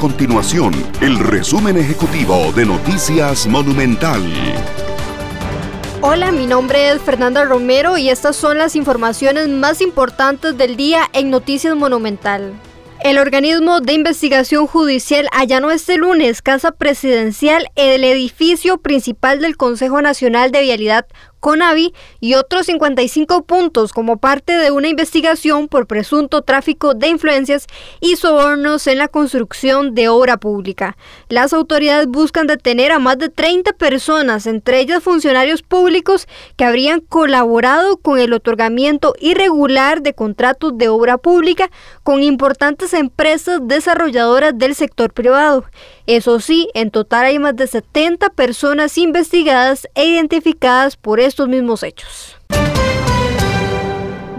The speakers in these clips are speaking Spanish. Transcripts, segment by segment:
continuación el resumen ejecutivo de Noticias Monumental. Hola, mi nombre es Fernanda Romero y estas son las informaciones más importantes del día en Noticias Monumental. El organismo de investigación judicial allanó este lunes Casa Presidencial en el edificio principal del Consejo Nacional de Vialidad CONAVI y otros 55 puntos como parte de una investigación por presunto tráfico de influencias y sobornos en la construcción de obra pública. Las autoridades buscan detener a más de 30 personas, entre ellas funcionarios públicos que habrían colaborado con el otorgamiento irregular de contratos de obra pública con importantes empresas desarrolladoras del sector privado. Eso sí, en total hay más de 70 personas investigadas e identificadas por estos mismos hechos.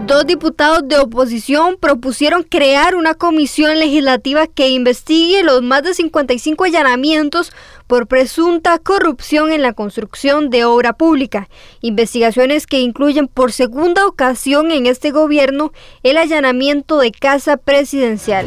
Dos diputados de oposición propusieron crear una comisión legislativa que investigue los más de 55 allanamientos por presunta corrupción en la construcción de obra pública. Investigaciones que incluyen por segunda ocasión en este gobierno el allanamiento de casa presidencial.